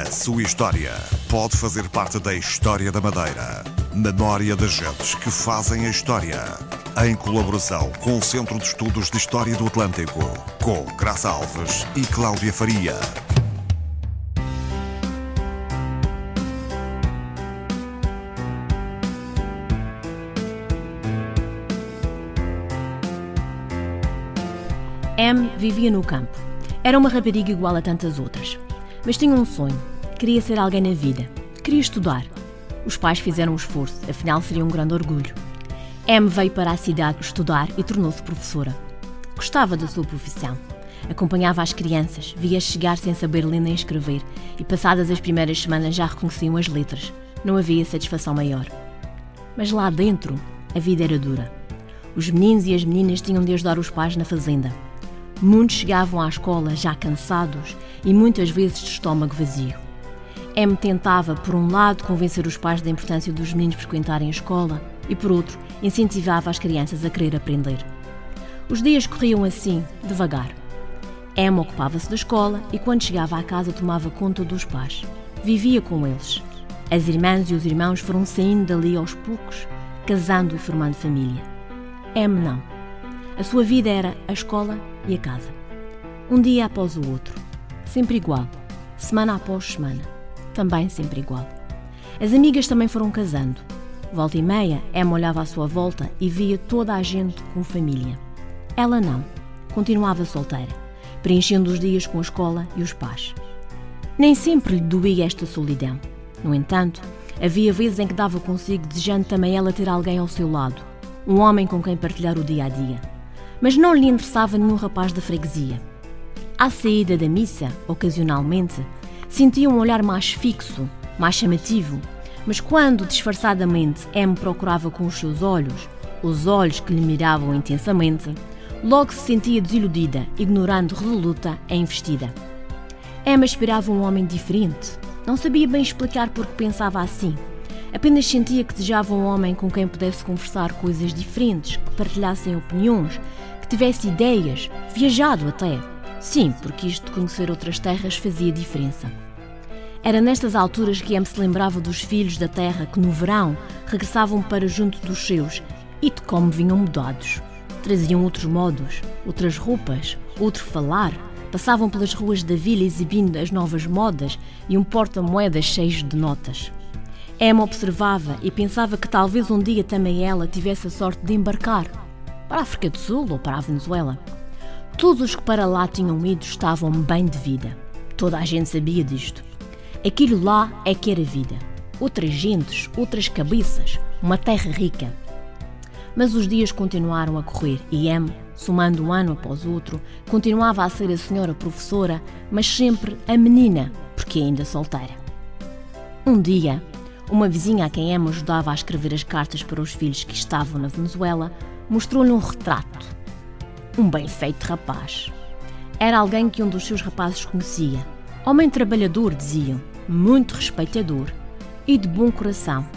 A sua história pode fazer parte da história da Madeira. Memória das gentes que fazem a história. Em colaboração com o Centro de Estudos de História do Atlântico, com Graça Alves e Cláudia Faria. M vivia no campo. Era uma rapariga igual a tantas outras. Mas tinha um sonho. Queria ser alguém na vida. Queria estudar. Os pais fizeram um esforço, afinal seria um grande orgulho. M veio para a cidade estudar e tornou-se professora. Gostava da sua profissão. Acompanhava as crianças, via chegar sem saber ler nem escrever e, passadas as primeiras semanas, já reconheciam as letras. Não havia satisfação maior. Mas lá dentro, a vida era dura. Os meninos e as meninas tinham de ajudar os pais na fazenda. Muitos chegavam à escola já cansados e muitas vezes de estômago vazio. M tentava, por um lado, convencer os pais da importância dos meninos frequentarem a escola e, por outro, incentivava as crianças a querer aprender. Os dias corriam assim, devagar. M ocupava-se da escola e, quando chegava à casa, tomava conta dos pais. Vivia com eles. As irmãs e os irmãos foram saindo dali aos poucos, casando e formando família. M não. A sua vida era a escola e a casa. Um dia após o outro. Sempre igual. Semana após semana. Também sempre igual. As amigas também foram casando. Volta e meia, Emma olhava à sua volta e via toda a gente com família. Ela não. Continuava solteira, preenchendo os dias com a escola e os pais. Nem sempre lhe doía esta solidão. No entanto, havia vezes em que dava consigo desejando também ela ter alguém ao seu lado, um homem com quem partilhar o dia a dia. Mas não lhe interessava nenhum rapaz da freguesia. À saída da missa, ocasionalmente, sentia um olhar mais fixo, mais chamativo, mas quando, disfarçadamente, M procurava com os seus olhos, os olhos que lhe miravam intensamente, logo se sentia desiludida, ignorando resoluta a investida. Emma esperava um homem diferente. Não sabia bem explicar por que pensava assim. Apenas sentia que desejava um homem com quem pudesse conversar coisas diferentes, que partilhassem opiniões, que tivesse ideias, viajado até. Sim, porque isto de conhecer outras terras fazia diferença. Era nestas alturas que Em se lembrava dos filhos da terra que, no verão, regressavam para junto dos seus e de como vinham mudados. Traziam outros modos, outras roupas, outro falar, passavam pelas ruas da vila exibindo as novas modas e um porta-moedas cheio de notas. Emma observava e pensava que talvez um dia também ela tivesse a sorte de embarcar para a África do Sul ou para a Venezuela. Todos os que para lá tinham ido estavam bem de vida. Toda a gente sabia disto. Aquilo lá é que era vida. Outras gentes, outras cabeças, uma terra rica. Mas os dias continuaram a correr e M, somando um ano após outro, continuava a ser a senhora professora, mas sempre a menina, porque ainda solteira. Um dia, uma vizinha a quem Emma ajudava a escrever as cartas para os filhos que estavam na Venezuela mostrou-lhe um retrato. Um bem feito rapaz. Era alguém que um dos seus rapazes conhecia. Homem trabalhador, diziam, muito respeitador e de bom coração.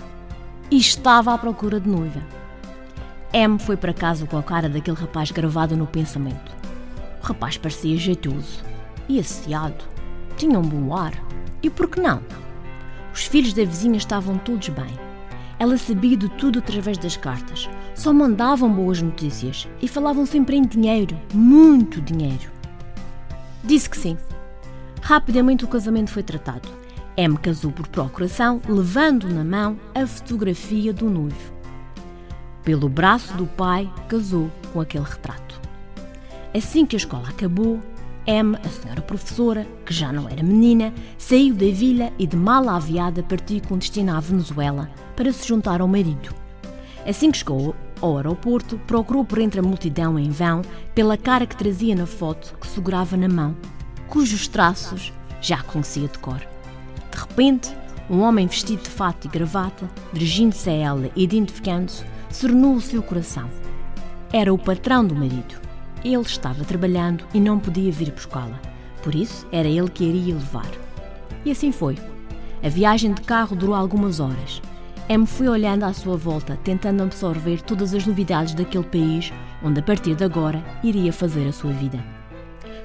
E estava à procura de noiva. M foi para casa com a cara daquele rapaz gravado no pensamento. O rapaz parecia jeitoso e asseado. Tinha um bom ar. E por que não? Os filhos da vizinha estavam todos bem. Ela sabia de tudo através das cartas. Só mandavam boas notícias e falavam sempre em dinheiro, muito dinheiro. Disse que sim. Rapidamente o casamento foi tratado. M casou por procuração, levando na mão a fotografia do noivo. Pelo braço do pai, casou com aquele retrato. Assim que a escola acabou, M, a senhora professora, que já não era menina, saiu da vila e de mala aviada partiu com destino à Venezuela para se juntar ao marido. Assim que chegou ao aeroporto, procurou por entre a multidão em vão pela cara que trazia na foto que segurava na mão, cujos traços já conhecia de cor. De repente, um homem vestido de fato e gravata, dirigindo-se a ela e identificando-se, serenou o seu coração. Era o patrão do marido. Ele estava trabalhando e não podia vir buscá-la. Por isso, era ele que a iria levar. E assim foi. A viagem de carro durou algumas horas. M foi olhando à sua volta, tentando absorver todas as novidades daquele país onde, a partir de agora, iria fazer a sua vida.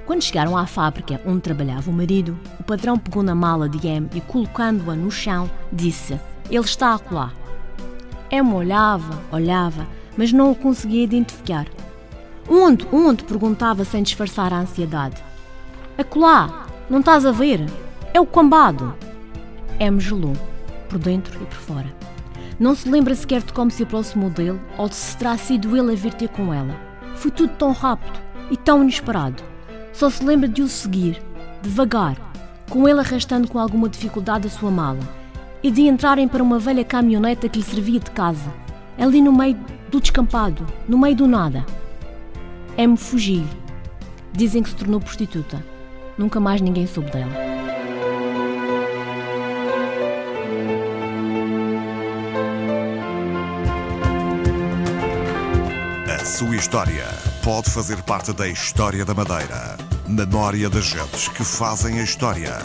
Quando chegaram à fábrica onde trabalhava o marido, o patrão pegou na mala de M e, colocando-a no chão, disse: Ele está acolá. M olhava, olhava, mas não o conseguia identificar. Onde, onde? perguntava sem disfarçar a ansiedade. Acolá, não estás a ver? É o cambado. M gelou, por dentro e por fora. Não se lembra sequer de como se aproximou dele ou de se terá sido ele a vir ter com ela. Foi tudo tão rápido e tão inesperado. Só se lembra de o seguir, devagar, com ele arrastando com alguma dificuldade a sua mala, e de entrarem para uma velha caminhoneta que lhe servia de casa, ali no meio do descampado, no meio do nada. M fugiu. Dizem que se tornou prostituta. Nunca mais ninguém soube dela. A sua história pode fazer parte da história da Madeira. Memória das gentes que fazem a história.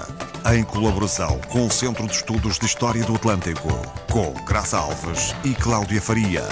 Em colaboração com o Centro de Estudos de História do Atlântico, com Graça Alves e Cláudia Faria.